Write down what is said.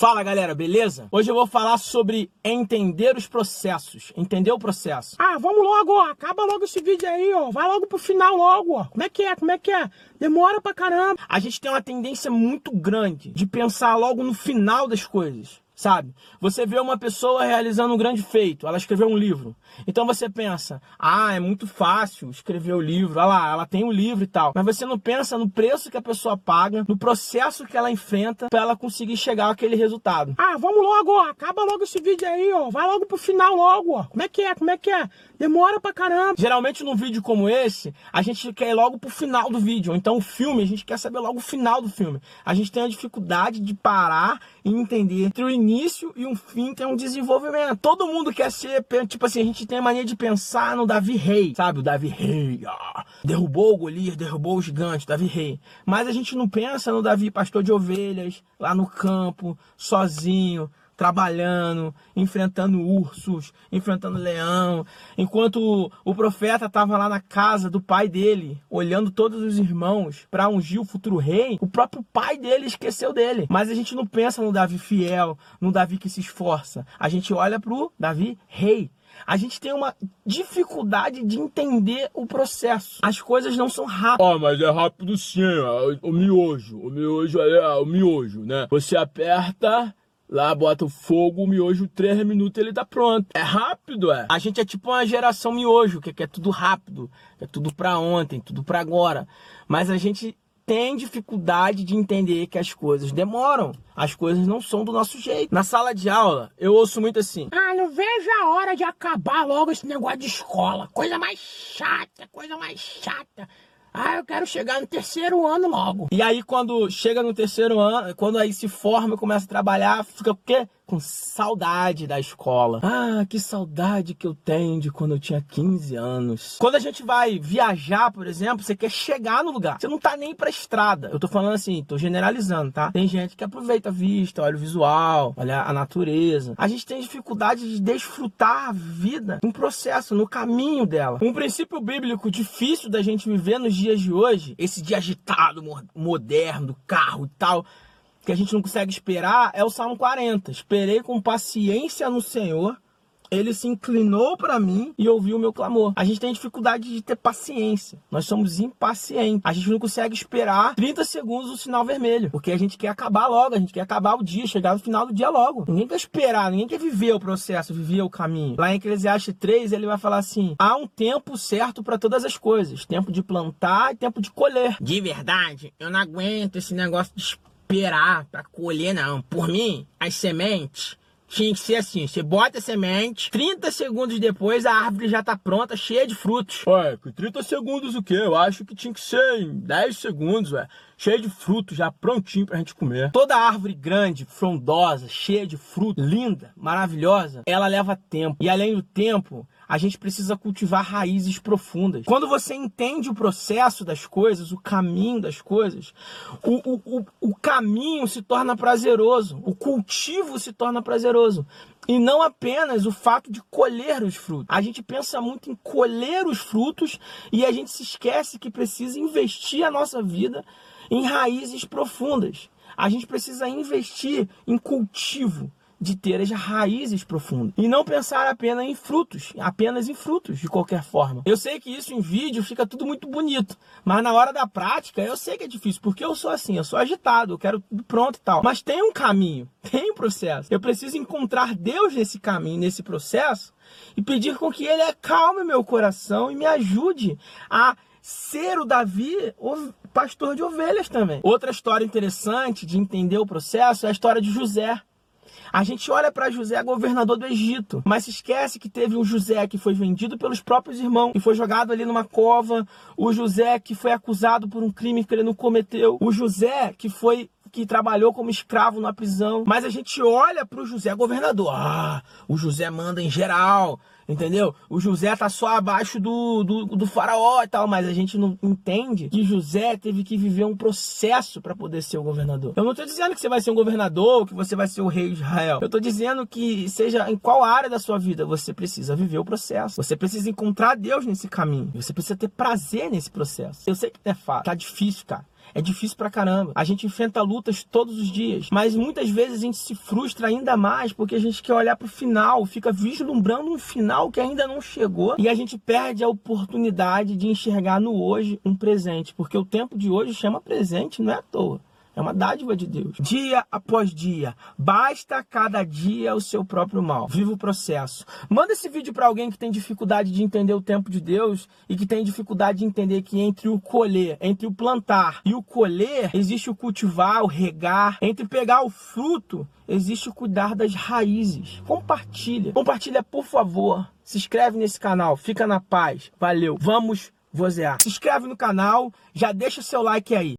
Fala galera, beleza? Hoje eu vou falar sobre entender os processos. Entender o processo. Ah, vamos logo, ó. Acaba logo esse vídeo aí, ó. Vai logo pro final logo, ó. Como é que é? Como é que é? Demora pra caramba. A gente tem uma tendência muito grande de pensar logo no final das coisas sabe? Você vê uma pessoa realizando um grande feito, ela escreveu um livro. Então você pensa, ah, é muito fácil escrever o livro, olha lá, ela tem o um livro e tal. Mas você não pensa no preço que a pessoa paga, no processo que ela enfrenta para ela conseguir chegar àquele resultado. Ah, vamos logo, ó. Acaba logo esse vídeo aí, ó. Vai logo pro final logo, ó. Como é que é? Como é que é? Demora pra caramba. Geralmente num vídeo como esse, a gente quer ir logo pro final do vídeo. Então o filme, a gente quer saber logo o final do filme. A gente tem a dificuldade de parar e entender entre o início e um fim tem um desenvolvimento. Todo mundo quer ser, tipo assim, a gente tem a mania de pensar no Davi Rei, sabe? O Davi Rei, derrubou o Golias, derrubou o gigante, Davi Rei. Mas a gente não pensa no Davi pastor de ovelhas, lá no campo, sozinho, trabalhando, enfrentando ursos, enfrentando leão, enquanto o profeta estava lá na casa do pai dele, olhando todos os irmãos para ungir o futuro rei, o próprio pai dele esqueceu dele. Mas a gente não pensa no Davi fiel, no Davi que se esforça. A gente olha para o Davi rei. A gente tem uma dificuldade de entender o processo. As coisas não são rápidas. Ah, mas é rápido sim, o miojo. O miojo é o miojo, né? Você aperta Lá bota o fogo, o miojo, três minutos ele tá pronto. É rápido, é. A gente é tipo uma geração miojo, que quer tudo rápido, é tudo pra ontem, tudo pra agora. Mas a gente tem dificuldade de entender que as coisas demoram. As coisas não são do nosso jeito. Na sala de aula, eu ouço muito assim: Ah, não vejo a hora de acabar logo esse negócio de escola. Coisa mais chata, coisa mais chata. Ah, eu quero chegar no terceiro ano logo. E aí, quando chega no terceiro ano, quando aí se forma e começa a trabalhar, fica o quê? Com saudade da escola. Ah, que saudade que eu tenho de quando eu tinha 15 anos. Quando a gente vai viajar, por exemplo, você quer chegar no lugar. Você não tá nem pra estrada. Eu tô falando assim, tô generalizando, tá? Tem gente que aproveita a vista, olha o visual, olha a natureza. A gente tem dificuldade de desfrutar a vida em processo, no caminho dela. Um princípio bíblico difícil da gente viver nos dias de hoje, esse dia agitado, moderno, carro e tal, que a gente não consegue esperar, é o Salmo 40. Esperei com paciência no Senhor ele se inclinou para mim e ouviu o meu clamor. A gente tem dificuldade de ter paciência. Nós somos impacientes. A gente não consegue esperar 30 segundos o sinal vermelho, porque a gente quer acabar logo, a gente quer acabar o dia, chegar no final do dia logo. Ninguém quer esperar, ninguém quer viver o processo, viver o caminho. Lá em Eclesiastes 3, ele vai falar assim: há um tempo certo para todas as coisas, tempo de plantar e tempo de colher. De verdade, eu não aguento esse negócio de esperar para colher não. Por mim, as sementes tinha que ser assim, você bota a semente, 30 segundos depois a árvore já tá pronta, cheia de frutos. Ué, 30 segundos o quê? Eu acho que tinha que ser em 10 segundos, ué. Cheia de frutos, já prontinho pra gente comer. Toda árvore grande, frondosa, cheia de fruto, linda, maravilhosa, ela leva tempo. E além do tempo, a gente precisa cultivar raízes profundas. Quando você entende o processo das coisas, o caminho das coisas, o, o, o, o caminho se torna prazeroso, o cultivo se torna prazeroso. E não apenas o fato de colher os frutos. A gente pensa muito em colher os frutos e a gente se esquece que precisa investir a nossa vida em raízes profundas. A gente precisa investir em cultivo de ter as raízes profundas e não pensar apenas em frutos, apenas em frutos de qualquer forma. Eu sei que isso em vídeo fica tudo muito bonito, mas na hora da prática eu sei que é difícil, porque eu sou assim, eu sou agitado, eu quero tudo pronto e tal. Mas tem um caminho, tem um processo. Eu preciso encontrar Deus nesse caminho, nesse processo e pedir com que ele acalme meu coração e me ajude a ser o Davi, pastor de ovelhas também. Outra história interessante de entender o processo é a história de José. A gente olha para José, governador do Egito, mas se esquece que teve um José que foi vendido pelos próprios irmãos e foi jogado ali numa cova, o José que foi acusado por um crime que ele não cometeu, o José que foi que trabalhou como escravo na prisão. Mas a gente olha para o José governador. Ah, o José manda em geral, entendeu? O José tá só abaixo do, do, do faraó e tal, mas a gente não entende que José teve que viver um processo para poder ser o governador. Eu não estou dizendo que você vai ser um governador, que você vai ser o rei de Israel. Eu estou dizendo que seja em qual área da sua vida você precisa viver o processo. Você precisa encontrar Deus nesse caminho. Você precisa ter prazer nesse processo. Eu sei que é fácil, tá difícil, cara. É difícil pra caramba. A gente enfrenta lutas todos os dias, mas muitas vezes a gente se frustra ainda mais porque a gente quer olhar pro final, fica vislumbrando um final que ainda não chegou e a gente perde a oportunidade de enxergar no hoje um presente, porque o tempo de hoje chama presente, não é à toa. É uma dádiva de Deus. Dia após dia. Basta cada dia o seu próprio mal. Viva o processo. Manda esse vídeo para alguém que tem dificuldade de entender o tempo de Deus e que tem dificuldade de entender que entre o colher, entre o plantar e o colher, existe o cultivar, o regar. Entre pegar o fruto, existe o cuidar das raízes. Compartilha. Compartilha, por favor. Se inscreve nesse canal. Fica na paz. Valeu. Vamos vozear. Se inscreve no canal. Já deixa o seu like aí.